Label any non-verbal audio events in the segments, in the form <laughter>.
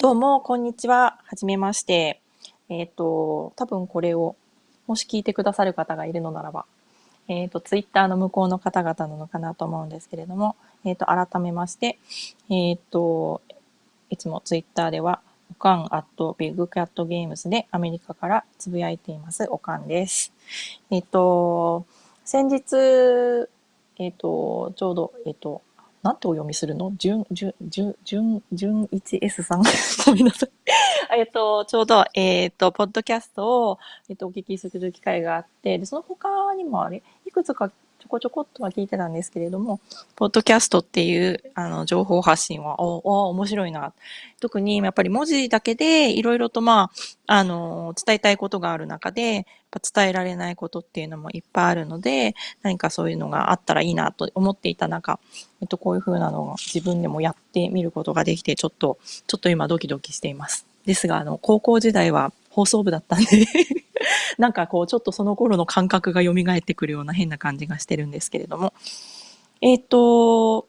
どうも、こんにちは。はじめまして。えっ、と、多分これを、もし聞いてくださる方がいるのならば、えっ、と、ツイッターの向こうの方々なのかなと思うんですけれども、えっ、と、改めまして、えっ、と、いつもツイッターでは、おかんアットビッグキャットゲームズでアメリカからつぶやいています、おかんです。えっ、と、先日、えっ、と、ちょうど、えっ、と、なんてお読みするの？純、純、純、純、純 1S さん？<laughs> ごめんなさい。<laughs> えっと、ちょうど、えっと、ポッドキャストを、えっと、お聞きする機会があって、で、その他にもあれ、いくつかちょこちょこっとは聞いてたんですけれども、ポッドキャストっていう、あの、情報発信は、お、お、面白いな。特に、やっぱり文字だけで、いろいろと、まあ、あの、伝えたいことがある中で、伝えられないことっていうのもいっぱいあるので、何かそういうのがあったらいいなと思っていた中、えっと、こういう風なのを自分でもやってみることができて、ちょっと、ちょっと今ドキドキしています。ですが、あの、高校時代は放送部だったんで <laughs> なんかこう、ちょっとその頃の感覚が蘇ってくるような変な感じがしてるんですけれども。えっ、と、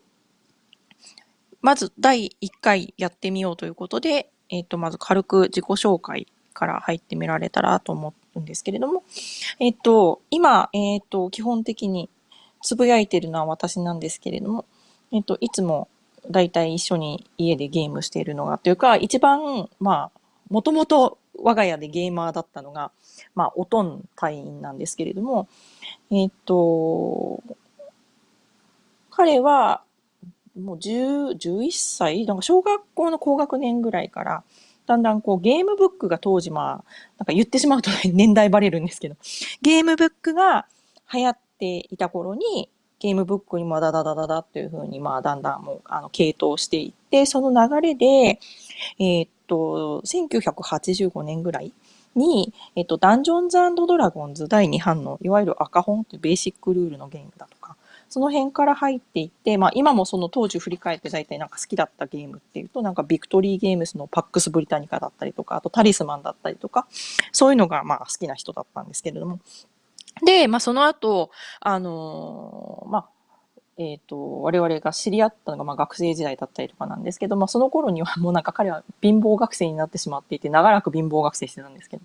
まず第1回やってみようということで、えっ、と、まず軽く自己紹介から入ってみられたらと思うんですけれども、えっ、と、今、えっ、と、基本的につぶやいてるのは私なんですけれども、えっと、いつもだいたい一緒に家でゲームしているのが、というか、一番、まあ、もともと我が家でゲーマーだったのが、まあ、おとん隊員なんですけれども、えっと、彼は、もう10、11歳なんか小学校の高学年ぐらいから、だんだんこうゲームブックが当時まあ、なんか言ってしまうと <laughs> 年代バレるんですけど、ゲームブックが流行っていた頃に、ゲームブックにもダダダダダっていう風に、まあ、だんだんもう、あの、系統していって、その流れで、えーっと、1985年ぐらいに、えっと、ダンジョンズドラゴンズ第2版の、いわゆる赤本っていうベーシックルールのゲームだとか、その辺から入っていって、まあ、今もその当時振り返って大体なんか好きだったゲームっていうと、なんかビクトリーゲームスのパックスブリタニカだったりとか、あとタリスマンだったりとか、そういうのがまあ好きな人だったんですけれども、で、まあ、その後、あのーまあ、えっ、と、我々が知り合ったのが、まあ、学生時代だったりとかなんですけど、まあ、その頃には <laughs> もうなんか彼は貧乏学生になってしまっていて、長らく貧乏学生してたんですけど。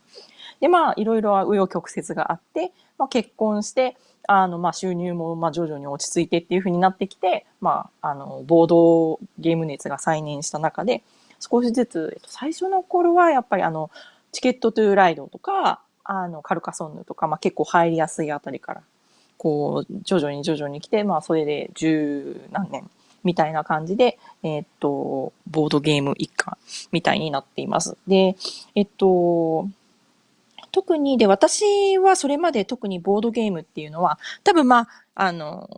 で、まあ、いろいろ紆余曲折があって、まあ、結婚して、あの、まあ、収入も、まあ、徐々に落ち着いてっていう風になってきて、まあ、あの、ボードゲーム熱が再燃した中で、少しずつ、えっと、最初の頃はやっぱりあの、チケットトゥーライドとか、あの、カルカソンヌとか、まあ、結構入りやすいあたりから、こう、徐々に徐々に来て、まあ、それで十何年みたいな感じで、えっと、ボードゲーム一家みたいになっています。で、えっと、特に、で、私はそれまで特にボードゲームっていうのは、多分まあ、あの、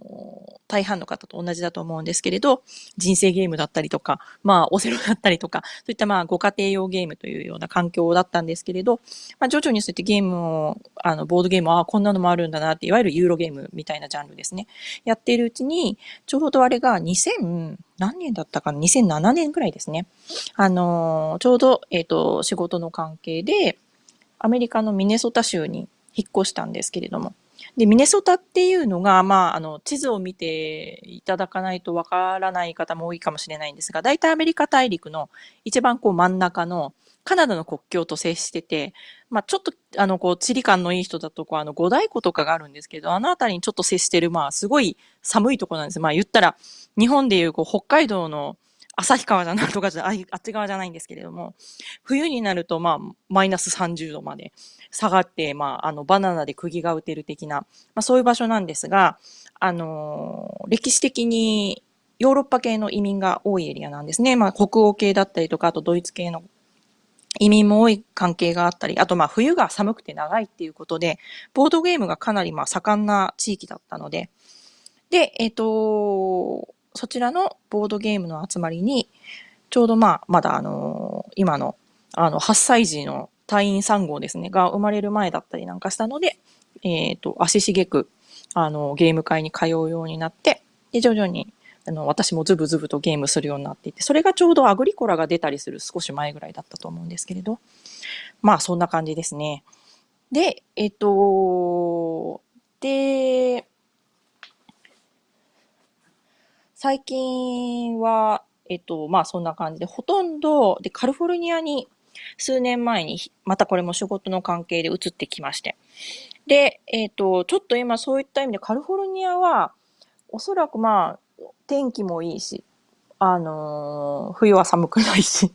大半の方と同じだと思うんですけれど、人生ゲームだったりとか、まあ、オセロだったりとか、そういったまあ、ご家庭用ゲームというような環境だったんですけれど、まあ、徐々にそうやってゲームを、あの、ボードゲームは、あこんなのもあるんだなって、いわゆるユーロゲームみたいなジャンルですね。やっているうちに、ちょうどあれが2000、何年だったかな ?2007 年くらいですね。あのちょうど、えっ、と、仕事の関係で、アメリカのミネソタ州に引っ越したんですけれども、で、ミネソタっていうのが、まあ、あの、地図を見ていただかないとわからない方も多いかもしれないんですが、大体アメリカ大陸の一番こう真ん中のカナダの国境と接してて、まあ、ちょっと、あの、こう、地理感のいい人だと、こう、あの、五大湖とかがあるんですけど、あの辺りにちょっと接してる、まあ、すごい寒いとこなんです。まあ、言ったら、日本でいう、こう、北海道の旭川じゃなんとかじゃ、ああっち側じゃないんですけれども、冬になると、まあ、マイナス30度まで下がって、まあ、あの、バナナで釘が打てる的な、まあ、そういう場所なんですが、あの歴史的にヨーロッパ系の移民が多いエリアなんですね。まあ、北欧系だったりとか、あとドイツ系の移民も多い関係があったり、あとまあ冬が寒くて長いっていうことで、ボードゲームがかなりまあ盛んな地域だったので、で、えっ、と、そちらのボードゲームの集まりに、ちょうどまあ、まだあのー今の、あの、8歳児の隊員3号ですね、が生まれる前だったりなんかしたので、えっ、と、足しげく、あの、ゲーム会に通うようになって、で、徐々に、あの、私もズブズブとゲームするようになっていて、それがちょうどアグリコラが出たりする少し前ぐらいだったと思うんですけれど、まあ、そんな感じですね。で、えっ、と、で、最近は、えっと、まあそんな感じで、ほとんど、で、カリフォルニアに数年前に、またこれも仕事の関係で移ってきまして。で、えっと、ちょっと今そういった意味でカリフォルニアは、おそらくまあ、天気もいいし、あのー冬は寒くないし、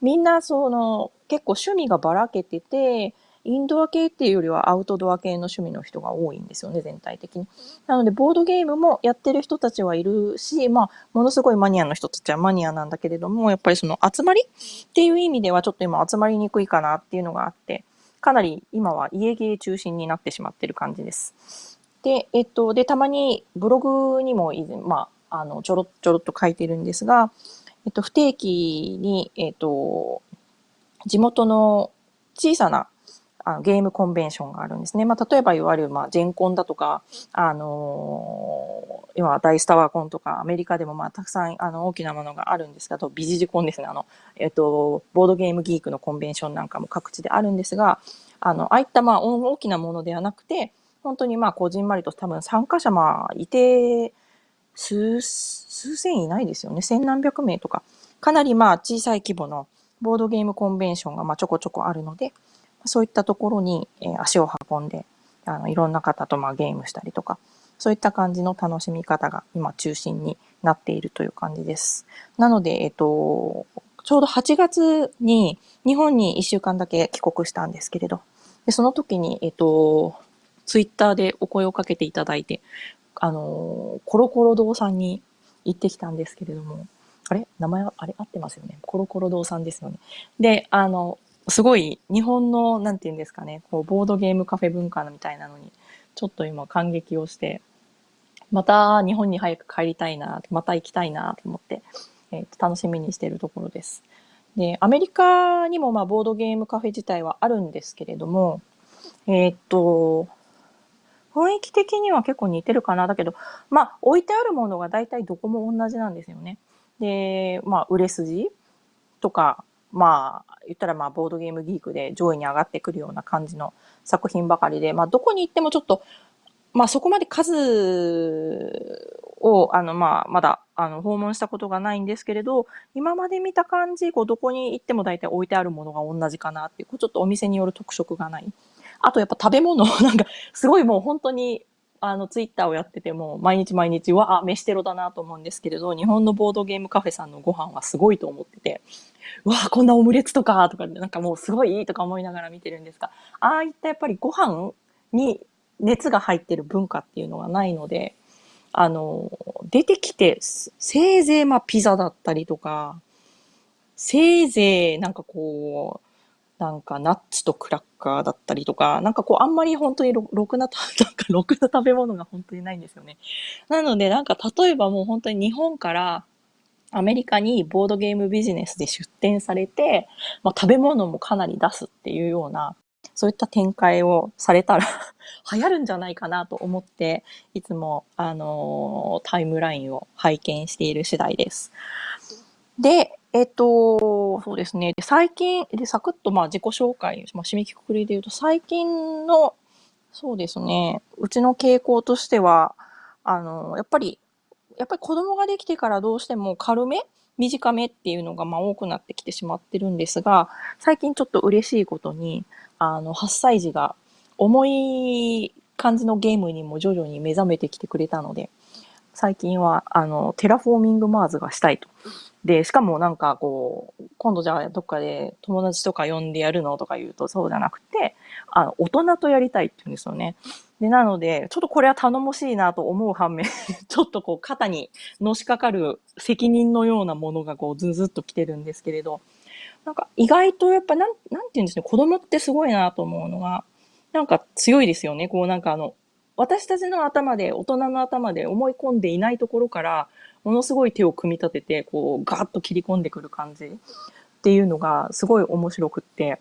みんなその、結構趣味がばらけてて、インドア系っていうよりはアウトドア系の趣味の人が多いんですよね、全体的に。なので、ボードゲームもやってる人たちはいるし、まあ、ものすごいマニアの人たちはマニアなんだけれども、やっぱりその集まりっていう意味ではちょっと今集まりにくいかなっていうのがあって、かなり今は家芸中心になってしまってる感じです。で、えっと、で、たまにブログにも以前、まあ、あの、ちょろちょろっと書いてるんですが、えっと、不定期に、えっと、地元の小さなあのゲームコンベンションがあるんですね。まあ、例えばいわゆる、まあ、ジェンコンだとか、あのー今、大スタワーコンとか、アメリカでもまあ、たくさん、あの、大きなものがあるんですけど、ビジジコンですね。あの、えっと、ボードゲームギークのコンベンションなんかも各地であるんですが、あの、ああいったまあ、大大きなものではなくて、本当にまあ、こじんまりと多分参加者まあ、いて、数、数千いないですよね。千何百名とか。かなりまあ、小さい規模のボードゲームコンベンションがまあ、ちょこちょこあるので、そういったところに、えー足を運んで、あの、いろんな方とまあゲームしたりとか、そういった感じの楽しみ方が今中心になっているという感じです。なので、えっと、ちょうど8月に日本に1週間だけ帰国したんですけれど、でその時に、えっと、ツイッターでお声をかけていただいて、あの、コロコロ堂さんに行ってきたんですけれども、あれ？名前は、あれ？合ってますよね。コロコロ堂さんですよね。で、あの、すごい日本の、なんていうんですかね、こう、ボードゲームカフェ文化みたいなのに、ちょっと今感激をして、また日本に早く帰りたいな、また行きたいなと思って、えー楽しみにしているところです。で、アメリカにもまあボードゲームカフェ自体はあるんですけれども、えーっと、雰囲気的には結構似てるかな。だけど、まあ置いてあるものが大体どこも同じなんですよね。で、まあ売れ筋とか、まあ言ったらまあボードゲームギークで上位に上がってくるような感じの作品ばかりで、まあどこに行ってもちょっと、まあそこまで数を、あのまあまだあの訪問したことがないんですけれど、今まで見た感じ、こうどこに行っても大体置いてあるものが同じかなっていう、こうちょっとお店による特色がない。あとやっぱ食べ物、<laughs> なんかすごいもう本当にあのツイッターをやってても毎日毎日、わあ、飯テロだなと思うんですけれど、日本のボードゲームカフェさんのご飯はすごいと思ってて、わあ、こんなオムレツとか、とか、なんかもうすごいとか思いながら見てるんですが、ああいったやっぱりご飯に熱が入ってる文化っていうのがないので、あの、出てきて、せせいぜいまあピザだったりとか、せいぜいなんかこう、なんかナッツとクラッカーだったりとか、なんかこうあんまり本当にろくな、<laughs> なんかろくな食べ物が本当にないんですよね。なのでなんか例えばもう本当に日本からアメリカにボードゲームビジネスで出店されて、まあ、食べ物もかなり出すっていうような、そういった展開をされたら <laughs> 流行るんじゃないかなと思って、いつも、あのータイムラインを拝見している次第です。で、えっと、そうですね。で最近、で、サクッとまあ自己紹介、まあ、締めくくりで言うと、最近の、そうですね、うちの傾向としては、あの、やっぱり、やっぱり子供ができてからどうしても軽め短めっていうのがまあ多くなってきてしまってるんですが、最近ちょっと嬉しいことに、あの、8歳児が重い感じのゲームにも徐々に目覚めてきてくれたので、最近は、あの、テラフォーミングマーズがしたいと。で、しかもなんかこう、今度じゃあどっかで友達とか呼んでやるのとか言うとそうじゃなくて、あの、大人とやりたいって言うんですよね。で、なので、ちょっとこれは頼もしいなと思う反面、<laughs> ちょっとこう肩にのしかかる責任のようなものがこうズズッと来てるんですけれど、なんか意外とやっぱなん、なんて言うんですね、子供ってすごいなと思うのが、なんか強いですよね。こうなんかあの、私たちの頭で、大人の頭で思い込んでいないところから、ものすごい手を組み立てて、こう、ガーッと切り込んでくる感じっていうのが、すごい面白くって、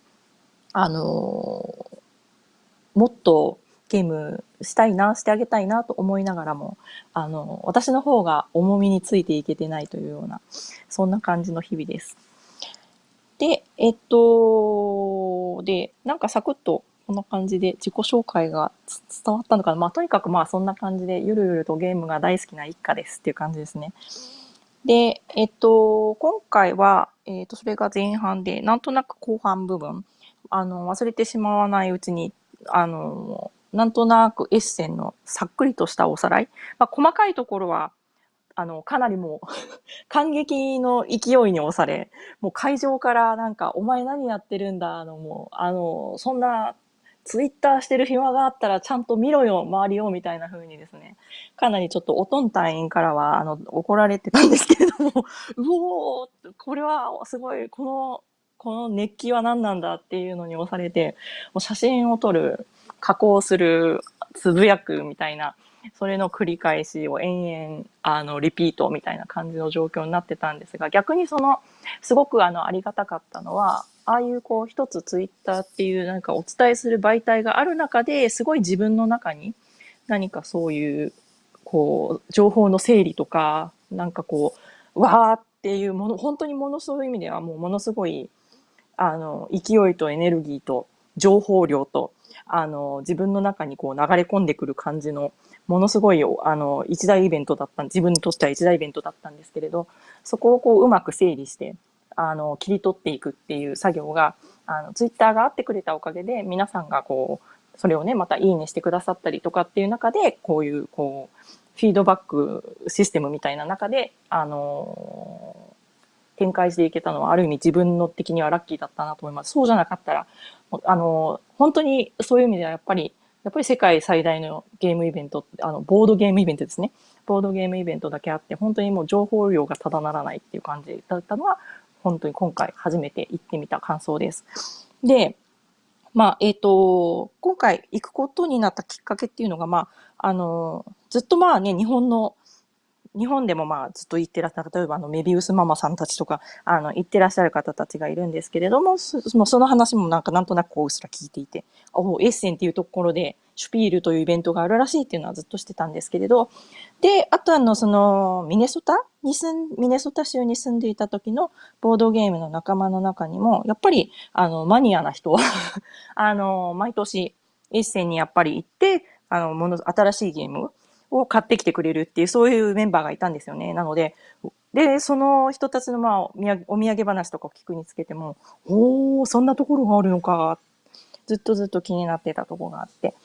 あのーもっとゲームしたいな、してあげたいなと思いながらも、あの、私の方が重みについていけてないというような、そんな感じの日々です。で、えっと、で、なんかサクッとこんな感じで自己紹介が伝わったのかな。まあ、とにかくまあそんな感じでゆるゆるとゲームが大好きな一家ですっていう感じですね。で、えっと、今回は、えっと、それが前半で、なんとなく後半部分、あの、忘れてしまわないうちに、あの、なんとなくエッセンのさっくりとしたおさらい。まあ、細かいところは、あの、かなりもう <laughs> 感激の勢いに押され、もう会場からなんか、お前何やってるんだ、あの、もう、あの、そんな、ツイッターしてる暇があったらちゃんと見ろよ、周りを、みたいな風にですね、かなりちょっとおとん隊員からは、あの、怒られてたんですけれども、<laughs> うおーこれはすごい、この、この熱気は何なんだっていうのに押されて、もう写真を撮る、加工する、つぶやくみたいな、それの繰り返しを延々、あの、リピートみたいな感じの状況になってたんですが、逆にその、すごくあの、ありがたかったのは、ああいうこう、一つツイッターっていうなんかお伝えする媒体がある中で、すごい自分の中に何かそういう、こう、情報の整理とか、なんかこう、わーっていうもの、本当にものすごい意味ではもうものすごい、あの、勢いとエネルギーと情報量と、あの、自分の中にこう流れ込んでくる感じの、ものすごい、あの、一大イベントだった、自分にとっては一大イベントだったんですけれど、そこをこううまく整理して、あの、切り取っていくっていう作業が、あの、ツイッターがあってくれたおかげで、皆さんがこう、それをね、またいいねしてくださったりとかっていう中で、こういう、こう、フィードバックシステムみたいな中で、あの展開していけたのは、ある意味自分の的にはラッキーだったなと思います。そうじゃなかったら、あの本当にそういう意味ではやっぱり、やっぱり世界最大のゲームイベント、あの、ボードゲームイベントですね。ボードゲームイベントだけあって、本当にもう情報量がただならないっていう感じだったのは、本当に今回初めて行ってみた感想です。で、まあ、えっ、ー、と、今回行くことになったきっかけっていうのが、まあ、あの、ずっとまあね、日本の日本でもまあずっと行ってらっしゃる、例えばあのメビウスママさんたちとか、あの、行ってらっしゃる方たちがいるんですけれども、その話もなんかなんとなくこううっすら聞いていて、おエッセンっていうところで、シュピールというイベントがあるらしいっていうのはずっとしてたんですけれど、で、あとあの、その、ミネソタ？に住ん、ミネソタ州に住んでいた時のボードゲームの仲間の中にも、やっぱり、あの、マニアな人は <laughs> あの、毎年、エッセンにやっぱり行って、あの、もの、新しいゲームを買ってきてくれるっていう、そういうメンバーがいたんですよね。なので、で、その人たちのまあお土産話とかを聞くにつけても、おー、そんなところがあるのか、ずっとずっと気になってたところがあって。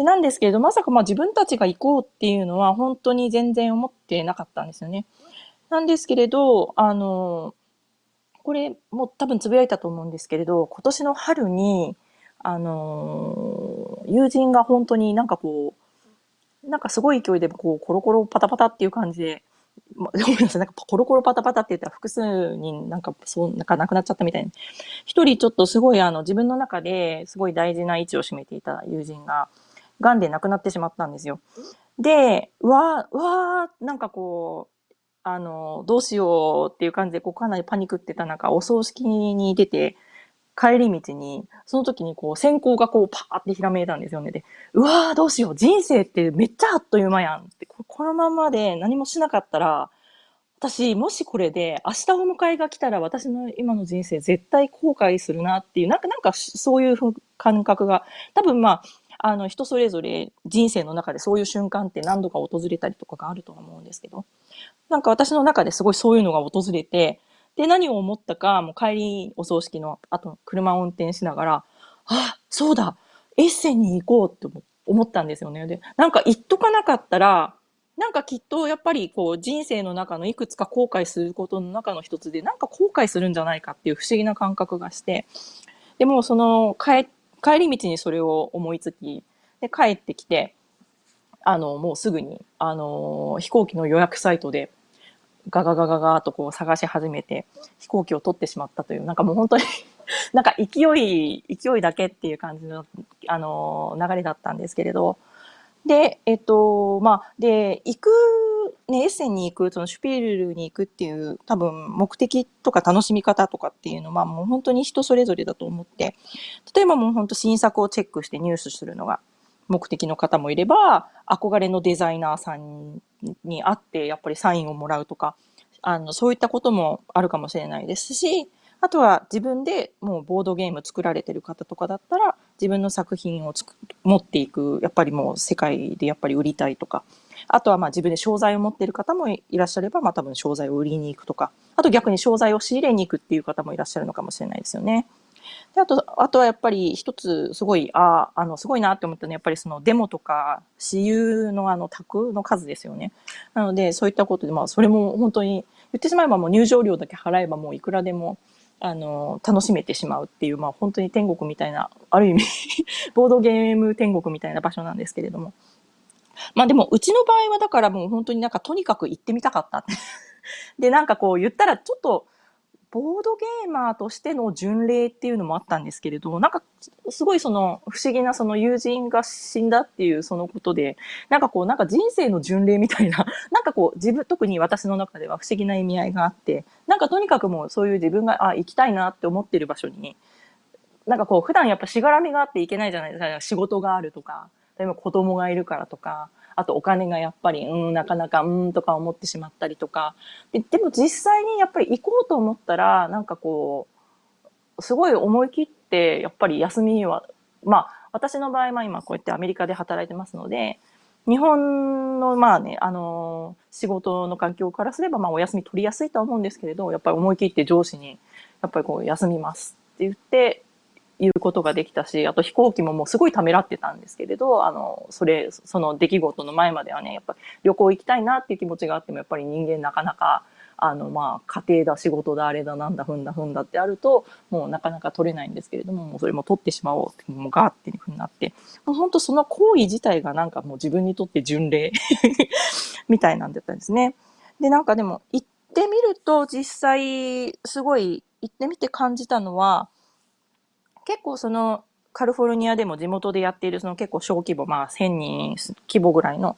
でなんですけれど、まさかまあ自分たちが行こうっていうのは本当に全然思ってなかったんですよね。なんですけれど、あの、これも多分つぶやいたと思うんですけれど、今年の春に、あの、友人が本当になんかこう、なんかすごい勢いでこうコロコロパタパタっていう感じで、<laughs> ごめんなさい、なんかコロコロパタパタって言ったら複数人なんかそう、なんかなくなっちゃったみたいな。一人ちょっとすごいあの自分の中ですごい大事な位置を占めていた友人が、癌で亡くなってしまったんですよ。で、わー、わー、なんかこう、あの、どうしようっていう感じで、こうかなりパニクってた中、お葬式に出て、帰り道に、その時にこう、閃光がこう、パーってひらめいたんですよね。で、うわーどうしよう、人生ってめっちゃあっという間やんって、このままで何もしなかったら、私、もしこれで明日お迎えが来たら私の今の人生絶対後悔するなっていう、なんか、なんかそういう感覚が、多分まあ、あの人それぞれ人生の中でそういう瞬間って何度か訪れたりとかがあるとは思うんですけど、なんか私の中ですごいそういうのが訪れて、で、何を思ったか、もう帰りお葬式の後、車を運転しながら、あ、そうだ、エッセンに行こうって思ったんですよね。で、なんか行っとかなかったら、なんかきっとやっぱりこう人生の中のいくつか後悔することの中の一つで、なんか後悔するんじゃないかっていう不思議な感覚がして、でもその帰帰り道にそれを思いつき、で帰ってきて、あの、もうすぐに、あの、飛行機の予約サイトでガガガガガーとこう探し始めて飛行機を取ってしまったという、なんかもう本当に <laughs> なんか勢い、勢いだけっていう感じの、あの、流れだったんですけれど、で、えっと、まあ、で、行く、ね、エッセンに行く、そのシュピールに行くっていう、多分目的とか楽しみ方とかっていうのはもう本当に人それぞれだと思って、例えばもう本当新作をチェックしてニュースするのが目的の方もいれば、憧れのデザイナーさんに会って、やっぱりサインをもらうとか、あの、そういったこともあるかもしれないですし、あとは自分でもうボードゲーム作られてる方とかだったら、自分の作品をつく持っていく、やっぱりもう世界でやっぱり売りたいとか、あとはまあ自分で商材を持っている方もいらっしゃれば、まあ多分商材を売りに行くとか、あと逆に商材を仕入れに行くっていう方もいらっしゃるのかもしれないですよね。であと、あとはやっぱり一つすごい、ああ、の、すごいなって思ったのは、やっぱりそのデモとか、私有のあの、宅の数ですよね。なので、そういったことで、まあ、それも本当に、言ってしまえばもう入場料だけ払えばもういくらでも、あの、楽しめてしまうっていう、まあ本当に天国みたいな、ある意味 <laughs> ボードゲーム天国みたいな場所なんですけれども。まあでも、うちの場合はだからもう本当になんかとにかく行ってみたかった。<laughs> で、なんかこう言ったらちょっと、ボードゲーマーとしての巡礼っていうのもあったんですけれど、なんか、すごいその、不思議なその友人が死んだっていうそのことで、なんかこう、なんか人生の巡礼みたいな、なんかこう、自分、特に私の中では不思議な意味合いがあって、なんかとにかくもうそういう自分が、あ、行きたいなって思ってる場所に、なんかこう、普段やっぱしがらみがあっていけないじゃないですか。仕事があるとか、例えば子供がいるからとか、あとお金がやっぱり、うん、なかなか、うん、とか思ってしまったりとか。ででも実際にやっぱり行こうと思ったら、なんかこう、すごい思い切って、やっぱり休みは、まあ、私の場合は今こうやってアメリカで働いてますので、日本の、まあね、あの仕事の環境からすれば、まあ、お休み取りやすいとは思うんですけれど、やっぱり思い切って上司に、やっぱりこう、休みますって言って、言うことができたし、あと飛行機ももうすごいためらってたんですけれど、あの、それ、その出来事の前まではね、やっぱり旅行行きたいなっていう気持ちがあっても、やっぱり人間なかなか、あの、まあ、家庭だ、仕事だ、あれだ、なんだ、ふんだ、ふんだってあると、もうなかなか取れないんですけれども、もうそれも取ってしまおうって、もうガーっていうふうになって、もう本当その行為自体がなんかもう自分にとって巡礼 <laughs> みたいなんだったんですね。で、なんかでも行ってみると実際すごい行ってみて感じたのは、結構そのカリフォルニアでも地元でやっているその結構小規模、まあ1000人規模ぐらいの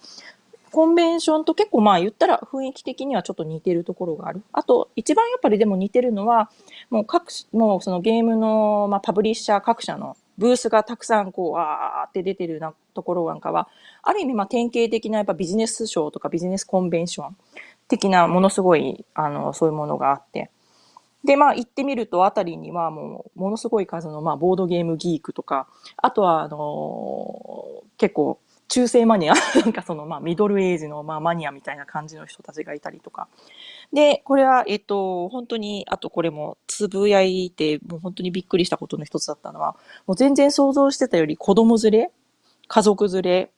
コンベンションと結構まあ言ったら雰囲気的にはちょっと似てるところがある。あと一番やっぱりでも似てるのはもう各、もうそのゲームのまあパブリッシャー各社のブースがたくさんこうわーって出てるなところなんかはある意味まあ典型的なやっぱビジネスショーとかビジネスコンベンション的なものすごいあのそういうものがあって。で、まあ行ってみると、あたりにはもう、ものすごい数の、まあ、ボードゲームギークとか、あとは、あのー、結構、中世マニア、<laughs> なんかその、まあ、ミドルエイジの、まあ、マニアみたいな感じの人たちがいたりとか。で、これは、えっと、本当に、あとこれも、つぶやいて、もう本当にびっくりしたことの一つだったのは、もう全然想像してたより子供連れ、家族連れ、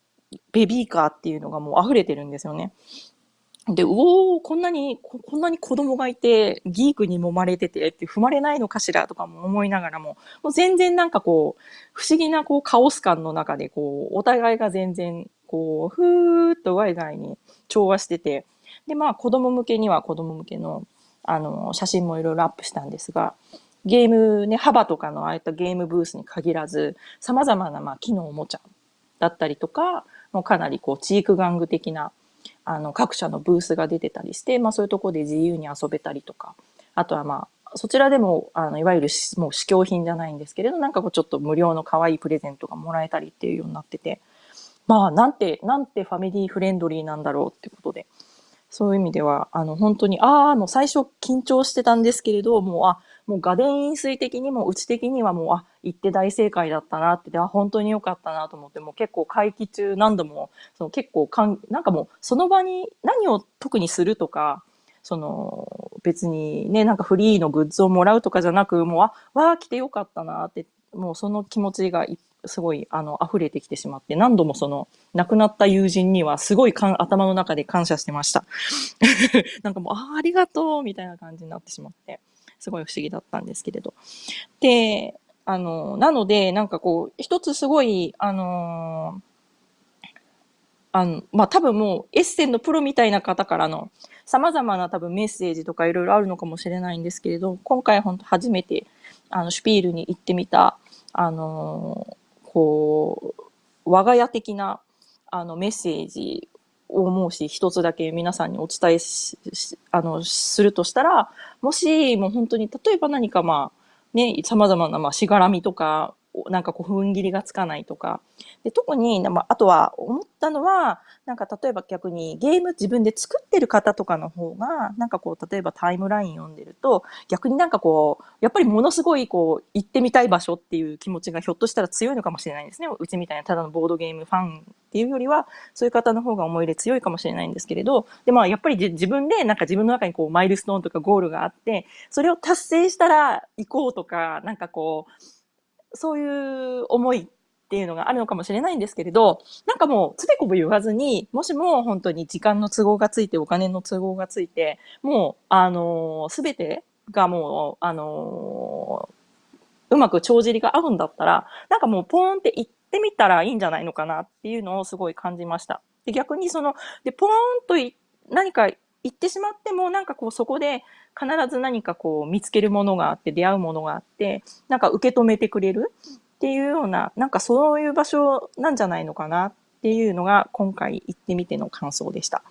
ベビーカーっていうのがもう溢れてるんですよね。で、うおー、こんなに、こんなに子供がいて、ギークに揉まれてて、って踏まれないのかしらとかも思いながらも、もう全然なんかこう、不思議なこう、カオス感の中で、こう、お互いが全然、こう、ふーっとワイワイに調和してて、で、まあ、子供向けには子供向けの、あの、写真もいろいろアップしたんですが、ゲームね、幅とかのああいったゲームブースに限らず、様々な、まあ、木のおもちゃだったりとか、もうかなりこう、チーク玩具的な、あの、各社のブースが出てたりして、まあそういうところで自由に遊べたりとか、あとはまあ、そちらでも、あの、いわゆるもう試供品じゃないんですけれど、なんかこうちょっと無料の可愛いプレゼントがもらえたりっていうようになってて、まあ、なんて、なんてファミリーフレンドリーなんだろうってことで、そういう意味では、あの、本当に、ああ、もう最初緊張してたんですけれど、もう、あ、もう画電飲水的にも、うち的にはもう、あ、行って大正解だったなって、あ、本当に良かったなと思って、もう結構会期中何度も、その結構かん、なんかもう、その場に何を特にするとか、その、別にね、なんかフリーのグッズをもらうとかじゃなく、もう、あ、わあ、来てよかったなって、もうその気持ちがすごい、あの、溢れてきてしまって、何度もその、亡くなった友人にはすごいかん頭の中で感謝してました。<laughs> なんかもう、ああ、ありがとうみたいな感じになってしまって。すごい不思議だったんですけれど。で、あの、なので、なんかこう、一つすごい、あのあの、まあ、多分もうエッセンのプロみたいな方からの様々な多分メッセージとかいろいろあるのかもしれないんですけれど、今回本当初めて、あの、シュピールに行ってみた、あのこう、我が家的な、あの、メッセージ思うし一つだけ皆さんにお伝えし、あの、するとしたら、もし、もう本当に、例えば何かまあ、ね、様々な、まあ、しがらみとか、なんかこう、踏ん切りがつかないとか。で、特に、まあ、あとは思ったのは、なんか例えば逆にゲーム自分で作ってる方とかの方が、なんかこう、例えばタイムライン読んでると、逆になんかこう、やっぱりものすごいこう、行ってみたい場所っていう気持ちがひょっとしたら強いのかもしれないですね。うちみたいなただのボードゲームファンっていうよりは、そういう方の方が思い入れ強いかもしれないんですけれど、で、まあ、やっぱり自分で、なんか自分の中にこう、マイルストーンとかゴールがあって、それを達成したら行こうとか、なんかこう、そういう思いっていうのがあるのかもしれないんですけれど、なんかもう、つべこべ言わずに、もしも本当に時間の都合がついて、お金の都合がついて、もう、あのすべてがもう、あのうまく帳尻が合うんだったら、なんかもうポーンって行ってみたらいいんじゃないのかなっていうのをすごい感じました。で逆にその、で、ポーンと何か行ってしまっても、なんかこうそこで必ず何かこう見つけるものがあって、出会うものがあって、なんか受け止めてくれるっていうような、なんかそういう場所なんじゃないのかなっていうのが今回行ってみての感想でした。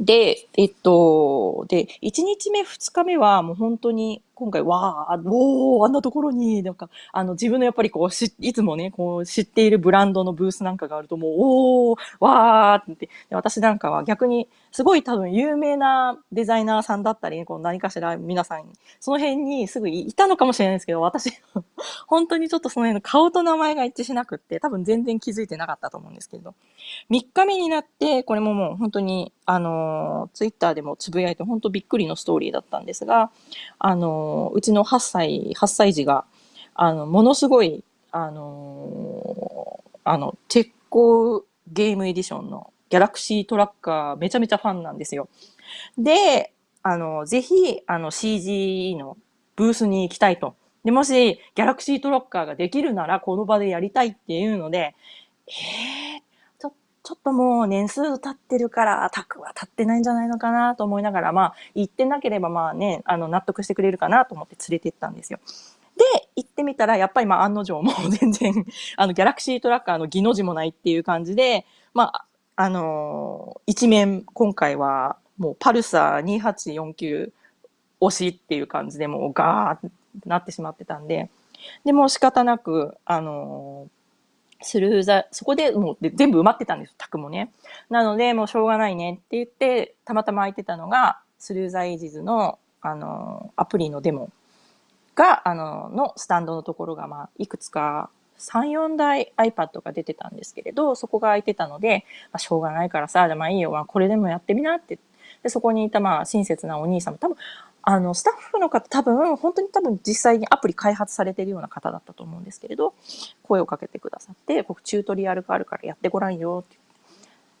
で、えっと、で、1日目、2日目はもう本当に今回、わあ、おおあんなところに、なんか、あの、自分のやっぱりこう、し、いつもね、こう、知っているブランドのブースなんかがあると、もう、おおわーって、私なんかは逆に、すごい多分有名なデザイナーさんだったり、こう何かしら皆さん、その辺にすぐいたのかもしれないですけど、私、<laughs> 本当にちょっとその辺の顔と名前が一致しなくって、多分全然気づいてなかったと思うんですけど、3日目になって、これももう本当に、あの、ツイッターでもつぶやいて、本当びっくりのストーリーだったんですが、あの、うちの8歳、8歳児が、あの、ものすごい、あのあの、チェッコゲームエディションのギャラクシートラッカーめちゃめちゃファンなんですよ。で、あの、ぜひ、あの CG のブースに行きたいと。で、もし、ギャラクシートラッカーができるなら、この場でやりたいっていうので、えー、ちょっともう年数経ってるから、タクは経ってないんじゃないのかなと思いながら、まあ、行ってなければまあね、あの、納得してくれるかなと思って連れて行ったんですよ。で、行ってみたら、やっぱりまあ案の定もう全然、<laughs> あの、ギャラクシートラッカーの技の字もないっていう感じで、まあ、あのー、一面、今回はもうパルサー2849推しっていう感じでもうガーってなってしまってたんで、でも仕方なく、あのースルーザ、そこでもう全部埋まってたんです、宅もね。なので、もうしょうがないねって言って、たまたま空いてたのが、スルーザエイジズの、あの、アプリのデモが、あの、のスタンドのところが、まあ、いくつか、3、4台 iPad が出てたんですけれど、そこが空いてたので、まあ、しょうがないからさ、じゃまあいいよ、まあ、これでもやってみなって。で、そこにいた、まあ、親切なお兄さんも、多分、あの、スタッフの方、多分、本当に多分実際にアプリ開発されているような方だったと思うんですけれど、声をかけてくださって、僕チュートリアルがあるからやってごらんよって。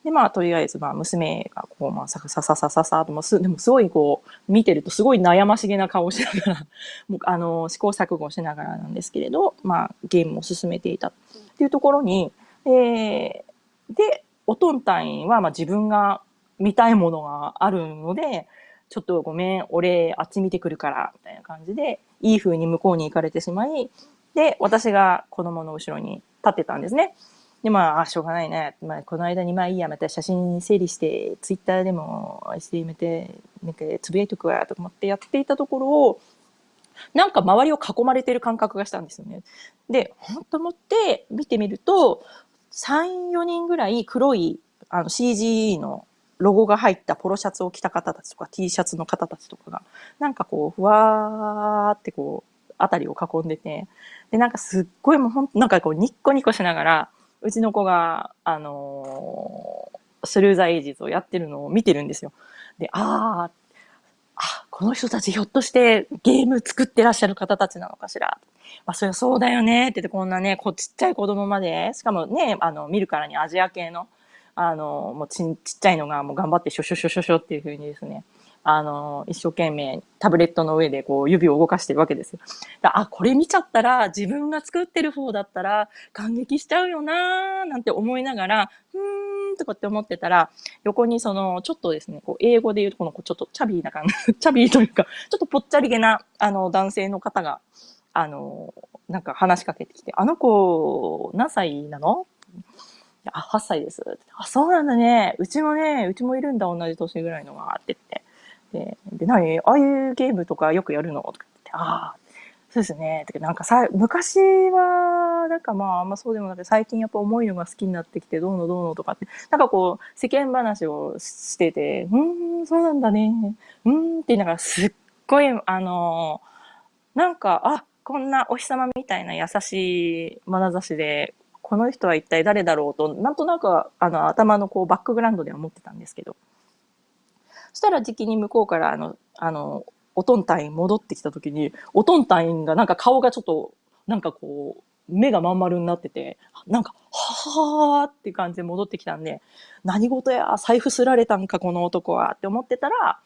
で、まあ、とりあえず、まあ、娘が、こう、まあ、ささささささと、もす、でもすごい、こう、見てるとすごい悩ましげな顔をしながら、<laughs> もう、あの、試行錯誤しながらなんですけれど、まあ、ゲームを進めていたっていうところに、えー、で、おとんたんは、まあ、自分が見たいものがあるので、ちょっとごめん、俺、あっち見てくるから、みたいな感じで、いい風に向こうに行かれてしまい、で、私が子供の後ろに立ってたんですね。で、まあ、あ、しょうがないね。まあ、この間に、まあいいや、また写真整理して、ツイッターでも SDM で、なんか、つぶやいとくわ、と思ってやっていたところを、なんか周りを囲まれてる感覚がしたんですよね。で、ほんと思って見てみると、3、4人ぐらい黒いあの CG のロゴが入ったポロシャツを着た方たちとか T シャツの方たちとかが、なんかこう、ふわーってこう、あたりを囲んでて、で、なんかすっごいもうほんなんかこう、ニッコニコしながら、うちの子が、あのー、スルーザエイジーズをやってるのを見てるんですよ。で、ああ、あ、この人たちひょっとしてゲーム作ってらっしゃる方たちなのかしら。まあ、そりゃそうだよねって言って、こんなね、こうちっちゃい子供まで、しかもね、あの、見るからにアジア系の、あの、もうちちっちゃいのがもう頑張ってシュシュシュシュシュっていう風にですね、あの、一生懸命タブレットの上でこう指を動かしてるわけですよ。あ、これ見ちゃったら自分が作ってる方だったら感激しちゃうよなーなんて思いながら、うーんとかって思ってたら、横にその、ちょっとですね、こう英語で言うとこのちょっとチャビーな感じ、<laughs> チャビーというか、ちょっとぽっちゃりげな、あの、男性の方が、あの、なんか話しかけてきて、あの子、何歳なの？あ、8歳です。あ、そうなんだね。うちもね、うちもいるんだ、同じ年ぐらいのが、って言って。で、で、何？ああいうゲームとかよくやるの？とか言って、ああ、そうですね。てなんかさ、昔は、なんかまあ、あんまそうでもなくて、最近やっぱ重いのが好きになってきて、どうのどうのとかって、なんかこう、世間話をしてて、うーん、そうなんだね。うーんって言いながら、すっごい、あのなんか、あ、こんなお日様みたいな優しい眼差しで、この人は一体誰だろうと、なんとなくあの頭のこうバックグラウンドでは思ってたんですけど、そしたら時期に向こうからあの、あの、おとん隊員戻ってきた時に、おとん隊員がなんか顔がちょっと、なんかこう、目がまん丸になってて、なんか、はーって感じで戻ってきたんで、何事や、財布すられたんか、この男はって思ってたら、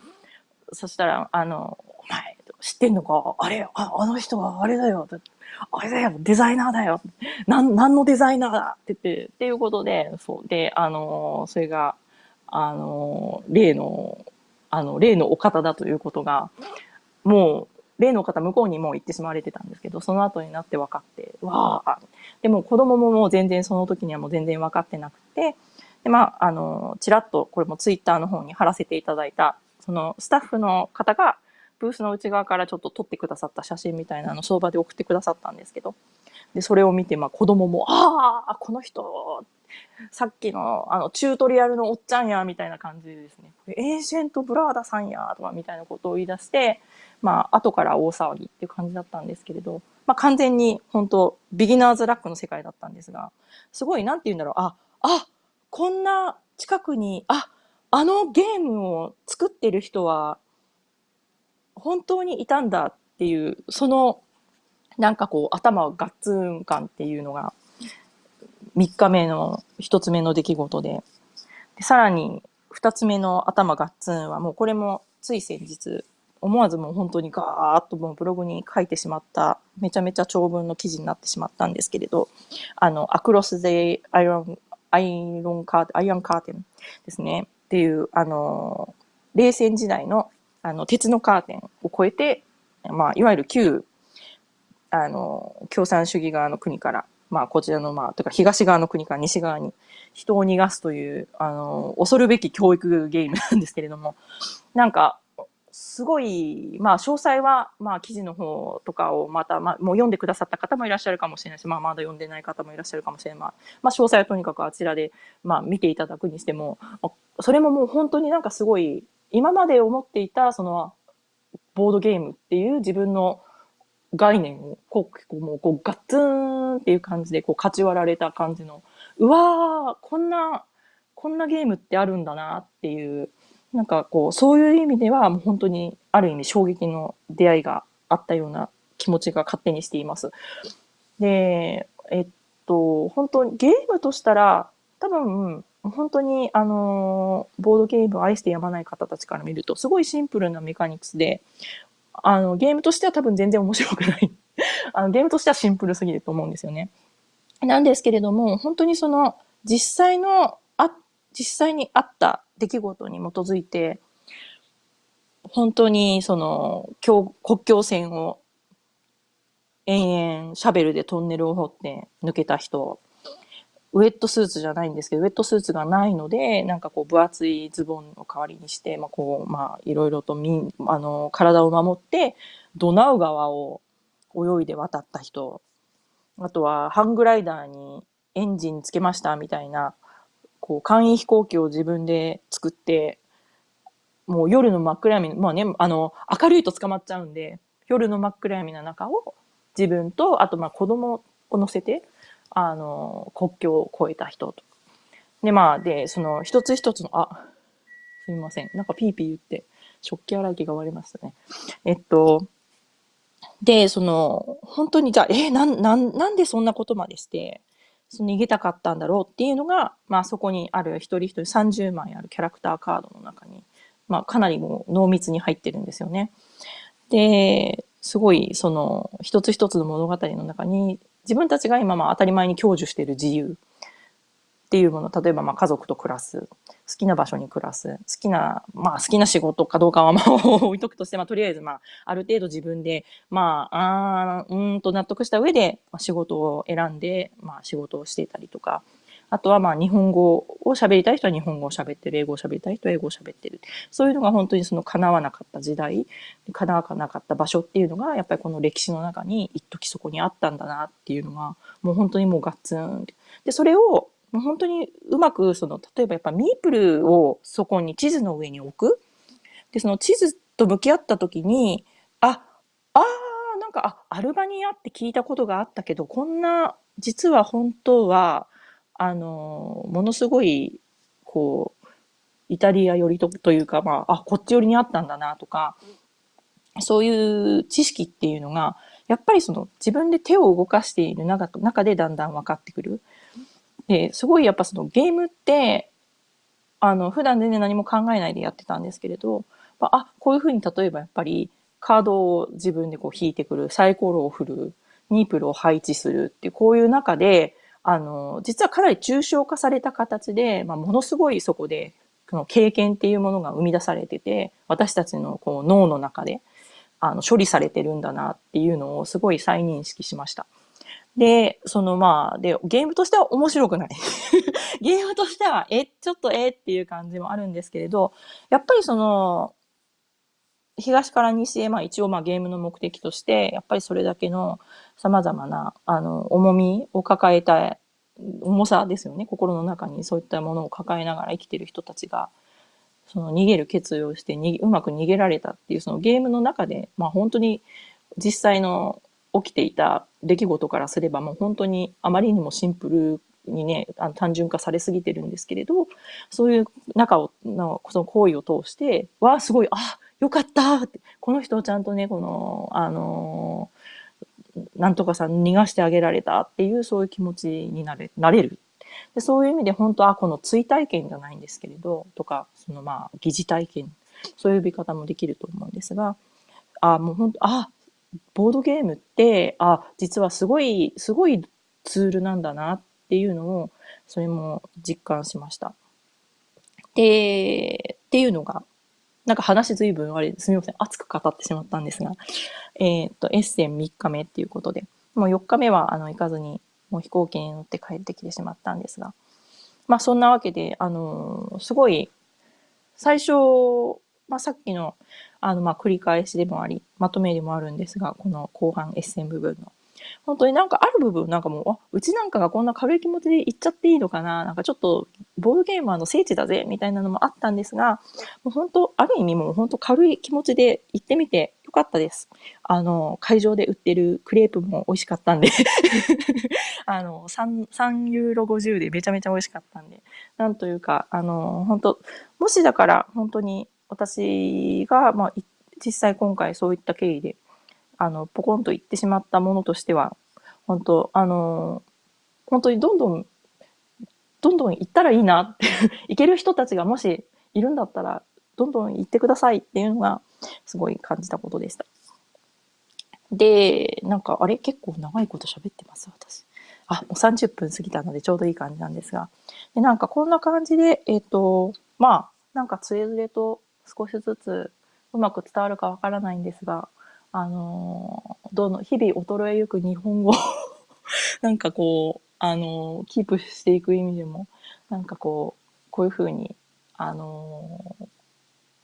そしたら、あの、お前、知ってんのか？あれ、ああの人はあれだよ。あれだよ、デザイナーだよ。なん、何のデザイナーだって言って、っていうことで、そう。で、あの、それが、あの、例の、あの、例のお方だということが、もう、例の方向こうにもう行ってしまわれてたんですけど、その後になって分かって、わあ、でも子供ももう全然その時にはもう全然分かってなくて、で、まあ、あの、ちらっとこれもツイッターの方に貼らせていただいた、そのスタッフの方がブースの内側からちょっと撮ってくださった写真みたいなの相場で送ってくださったんですけど、で、それを見て、まあ子供も、ああ、この人、さっきの、あの、チュートリアルのおっちゃんや、みたいな感じですね。エージェントブラーダさんや、とか、みたいなことを言い出して、まあ、後から大騒ぎっていう感じだったんですけれど、まあ、完全に、本当ビギナーズラックの世界だったんですが、すごい、なんて言うんだろう、あ、あ、こんな近くに、あ、あのゲームを作ってる人は、本当にいたんだっていう、その、なんかこう、頭ガッツン感っていうのが、3日目の1つ目の出来事で、でさらに2つ目の頭ガッツンはもうこれもつい先日、思わずもう本当にガーッともうブログに書いてしまっためちゃめちゃ長文の記事になってしまったんですけれど、あの、アクロス・デ・アイロン、アイロンカーテン、アイアンカーテンですね。っていう、あの、冷戦時代の、あの、鉄のカーテンを超えて、まあ、いわゆる旧、あの、共産主義側の国から、まあ、こちらの、まあ、というか東側の国から西側に人を逃がすという、あの、恐るべき教育ゲームなんですけれども、なんか、すごい、まあ、詳細は、まあ、記事の方とかをまた、まあ、もう読んでくださった方もいらっしゃるかもしれないし、まあ、まだ読んでない方もいらっしゃるかもしれない。まあ、まあ、詳細はとにかくあちらで、まあ、見ていただくにしても、それももう本当になんかすごい、今まで思っていた、その、ボードゲームっていう自分の概念を、こう、もう、こう、ガッツンっていう感じで、こう、勝ち割られた感じの、うわー、こんな、こんなゲームってあるんだなっていう、なんかこう、そういう意味では、もう本当に、ある意味衝撃の出会いがあったような気持ちが勝手にしています。で、えっと、本当にゲームとしたら、多分、本当に、あの、ボードゲームを愛してやまない方たちから見ると、すごいシンプルなメカニクスで、あの、ゲームとしては多分全然面白くない <laughs> あの、ゲームとしてはシンプルすぎると思うんですよね。なんですけれども、本当にその、実際の、あ、実際にあった出来事に基づいて、本当にその、国境線を延々シャベルでトンネルを掘って抜けた人、ウェットスーツじゃないんですけど、ウェットスーツがないので、なんかこう分厚いズボンの代わりにして、まあこう、まあいろいろとみあの、体を守って、ドナウ川を泳いで渡った人、あとはハングライダーにエンジンつけましたみたいな、こう簡易飛行機を自分で作って、もう夜の真っ暗闇、まあね、あの、明るいと捕まっちゃうんで、夜の真っ暗闇の中を自分と、あとまあ子供を乗せて、あの、国境を越えた人と。で、まあ、で、その一つ一つの、あ、すみません。なんかピーピー言って、食器洗い機が割れましたね。えっと、で、その、本当にじゃあ、えなん、なん、なんでそんなことまでして、その逃げたかったんだろうっていうのが、まあそこにある一人一人30枚あるキャラクターカードの中に、まあかなりもう濃密に入ってるんですよね。で、すごいその一つ一つの物語の中に自分たちが今まあ当たり前に享受している自由。っていうもの、例えばまあ家族と暮らす、好きな場所に暮らす、好きな、まあ好きな仕事かどうかはまあ <laughs> 置いとくとして、まあとりあえずまあある程度自分で、まあ、あうんと納得した上で、まあ、仕事を選んで、まあ仕事をしていたりとか、あとはまあ日本語を喋りたい人は日本語を喋ってる、英語を喋りたい人は英語を喋ってる。そういうのが本当にその叶わなかった時代、叶わなかった場所っていうのが、やっぱりこの歴史の中に一時そこにあったんだなっていうのが、もう本当にもうガッツン。で、それをもう本当にうまく、その、例えばやっぱミープルをそこに地図の上に置く。で、その地図と向き合った時に、あ、ああ、なんか、あ、アルバニアって聞いたことがあったけど、こんな実は本当は、あの、ものすごい、こう、イタリア寄りとというか、まあ、あ、こっち寄りにあったんだなとか、そういう知識っていうのが、やっぱりその自分で手を動かしている中中でだんだん分かってくる。で、すごいやっぱそのゲームって、あの、普段全然何も考えないでやってたんですけれど、あ、こういうふうに例えばやっぱりカードを自分でこう引いてくる、サイコロを振る、ニープルを配置するっていう、こういう中で、あの、実はかなり抽象化された形で、まあ、ものすごいそこで、この経験っていうものが生み出されてて、私たちのこう脳の中で、あの、処理されてるんだなっていうのをすごい再認識しました。で、そのまあ、で、ゲームとしては面白くない。<laughs> ゲームとしては、え、ちょっとえっていう感じもあるんですけれど、やっぱりその、東から西へ、まあ一応まあゲームの目的として、やっぱりそれだけの様々な、あの、重みを抱えた、重さですよね。心の中にそういったものを抱えながら生きてる人たちが、その逃げる決意をしてにうまく逃げられたっていうそのゲームの中で、まあ本当に実際の起きていた出来事からすればもう本当にあまりにもシンプルにね、あの単純化されすぎてるんですけれど、そういう中を、のその行為を通して、わあ、すごい、あ、よかったって、この人をちゃんとね、この、あのなんとかさん逃がしてあげられたっていう、そういう気持ちになれ、なれるでそういう意味で本当はこの追体験じゃないんですけれど、とか、そのまあ、疑似体験、そういう呼び方もできると思うんですが、あ、もう本当、あ、ボードゲームって、あ、実はすごい、すごいツールなんだなっていうのを、それも実感しました。で、っていうのが、なんか話随分あれ、すみません、熱く語ってしまったんですが、えっ、と、エッセン3日目っていうことで、もう4日目はあの行かずにもう飛行機に乗って帰ってきてしまったんですが、まあそんなわけで、あのー、すごい、最初、まあさっきの、あの、まあ繰り返しでもあり、まとめでもあるんですが、この後半エッセン部分の。本当になんかある部分なんかもう、あ、うちなんかがこんな軽い気持ちで行っちゃっていいのかななんかちょっと、ボードゲーマーの聖地だぜみたいなのもあったんですが、もう本当、ある意味もう本当軽い気持ちで行ってみてよかったです。あの、会場で売ってるクレープも美味しかったんで。<laughs> あの、3、3ユーロ50でめちゃめちゃ美味しかったんで、なんというか、あの、本当もしだから本当に私が、まあ、実際今回そういった経緯で、あの、ポコンと言ってしまったものとしては、本当あの、本当にどんどん、どんどん行ったらいいなって。行ける人たちがもしいるんだったら、どんどん行ってくださいっていうのが、すごい感じたことでした。で、なんか、あれ？結構長いこと喋ってます、私。あ、もう30分過ぎたのでちょうどいい感じなんですが。で、なんかこんな感じで、えっ、ー、と、まあ、なんかつれづれと少しずつうまく伝わるかわからないんですが、あのどの、日々衰えゆく日本語 <laughs> なんかこう、あのキープしていく意味でも、なんかこう、こういうふうに、あの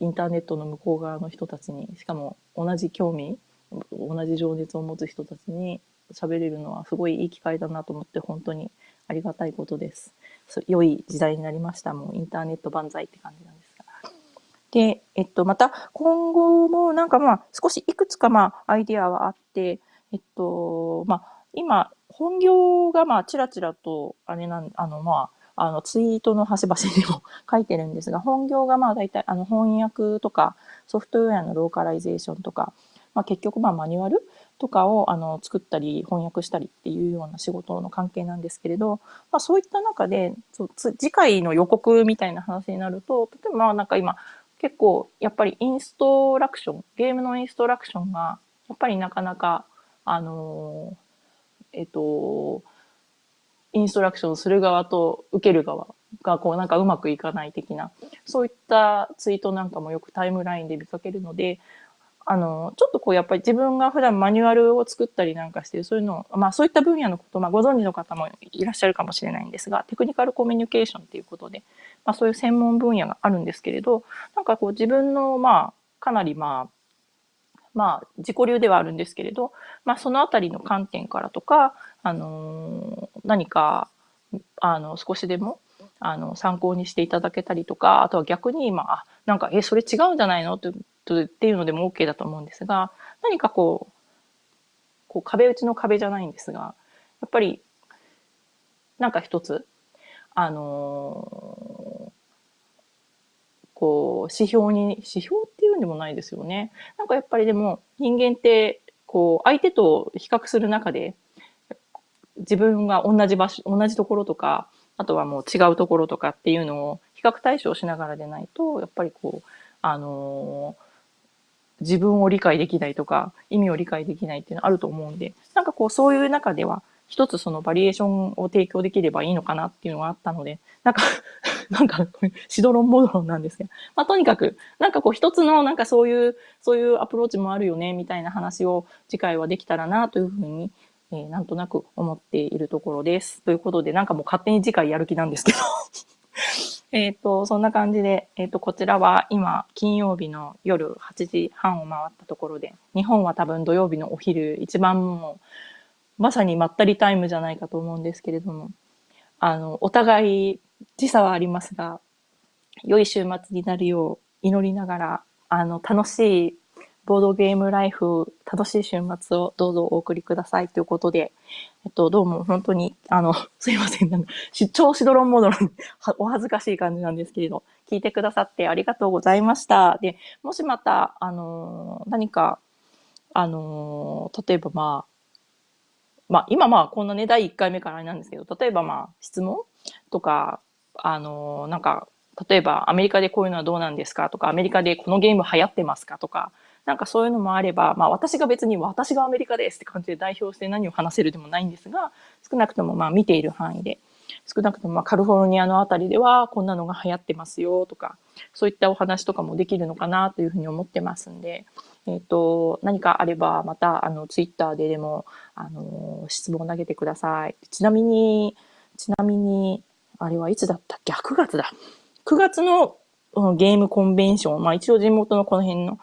インターネットの向こう側の人たちに、しかも同じ興味、同じ情熱を持つ人たちに喋れるのはすごいいい機会だなと思って本当にありがたいことです。良い時代になりました。もうインターネット万歳って感じなんですが。で、えっと、また今後もなんかまあ少しいくつかまあアイディアはあって、えっと、まあ今本業がまあちらちらとあれなん、あのまああのツイートの端々にも書いてるんですが、本業がまあ大体あの翻訳とかソフトウェアのローカライゼーションとか、まあ、結局まあマニュアルとかをあの作ったり翻訳したりっていうような仕事の関係なんですけれど、まあ、そういった中で次回の予告みたいな話になると例えばまあなんか今結構やっぱりインストラクションゲームのインストラクションがやっぱりなかなかあのえっとインストラクションする側と受ける側がこうなんかうまくいかない的なそういったツイートなんかもよくタイムラインで見かけるのであの、ちょっとこうやっぱり自分が普段マニュアルを作ったりなんかして、そういうのまあそういった分野のこと、まあご存知の方もいらっしゃるかもしれないんですが、テクニカルコミュニケーションっていうことで、まあそういう専門分野があるんですけれど、なんかこう自分のまあかなりまあ、まあ自己流ではあるんですけれど、まあそのあたりの観点からとか、あの、何か、あの、少しでも、あの、参考にしていただけたりとか、あとは逆に、まあ、なんか、え、それ違うんじゃないの？ってっていうのでも OK だと思うんですが、何かこう、こう壁打ちの壁じゃないんですが、やっぱりなんか一つ、あのーこう、指標に、指標っていうんでもないですよね。なんかやっぱりでも人間って、こう、相手と比較する中で、自分が同じ場所、同じところとか、あとはもう違うところとかっていうのを比較対象しながらでないと、やっぱりこう、あのー自分を理解できないとか、意味を理解できないっていうのはあると思うんで、なんかこう、そういう中では、一つそのバリエーションを提供できればいいのかなっていうのがあったので、なんか <laughs> なんか、しどろんもどろんなんですが、まあ、とにかく、なんかこう一つのなんかそういう、そういうアプローチもあるよね、みたいな話を次回はできたらなというふうに、えー、なんとなく思っているところです。ということで、なんかもう勝手に次回やる気なんですけど <laughs> えっと、そんな感じで、えっ、ー、と、こちらは今、金曜日の夜8時半を回ったところで、日本は多分土曜日のお昼、一番もう、まさにまったりタイムじゃないかと思うんですけれども、あの、お互い時差はありますが、良い週末になるよう祈りながら、あの、楽しいボードゲームライフ、楽しい週末をどうぞお送りくださいということで、えっと、どうも本当に、あの、<laughs> すいません、なんか、超しどろんもどろん、<laughs> お恥ずかしい感じなんですけれど、聞いてくださってありがとうございました。で、もしまた、あの、何か、あの、例えばまあ、まあ、今まあ、こんなね、第1回目からなんですけど、例えばまあ、質問とか、あの、なんか、例えばアメリカでこういうのはどうなんですかとか、アメリカでこのゲーム流行ってますかとか、なんかそういうのもあれば、まあ私が別に私がアメリカですって感じで代表して何を話せるでもないんですが、少なくともまあ見ている範囲で、少なくともまあカリフォルニアのあたりではこんなのが流行ってますよとか、そういったお話とかもできるのかなというふうに思ってますんで、えっ、ー、と、何かあればまたあのツイッターででも、あの、質問を投げてください。ちなみに、ちなみに、あれはいつだった？っけ ?9 月だ。9月のゲームコンベンション、まあ一応地元のこの辺の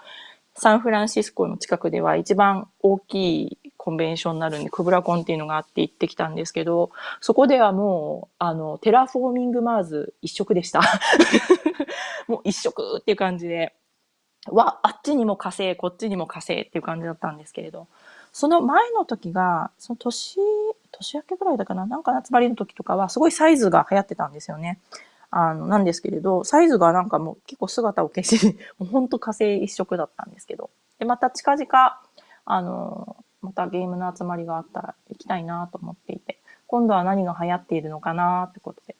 サンフランシスコの近くでは一番大きいコンベンションになるんで、クブラコンっていうのがあって行ってきたんですけど、そこではもう、あの、 Terraforming Mars 一色でした。<laughs> もう一色っていう感じで、わ、あっちにも火星、こっちにも火星っていう感じだったんですけれど、その前の時が、その年、年明けぐらいだかななんか夏場りの時とかは、すごいサイズが流行ってたんですよね。あの、なんですけれど、サイズがなんかもう結構姿を消し、<laughs> もうほんと火星一色だったんですけど。で、また近々、あの、またゲームの集まりがあったら行きたいなと思っていて、今度は何が流行っているのかなってことで、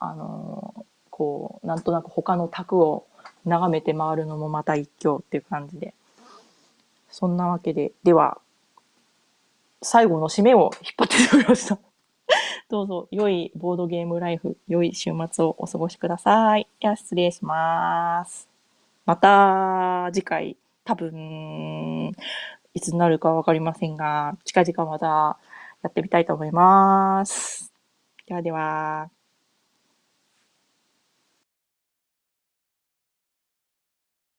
あの、こう、なんとなく他の卓を眺めて回るのもまた一興っていう感じで。そんなわけで、では、最後の締めを引っ張ってしまいました。<laughs> どうぞ良いボードゲームライフ、良い週末をお過ごしください。では失礼します。また次回、多分、いつになるかわかりませんが、近々またやってみたいと思います。ではでは。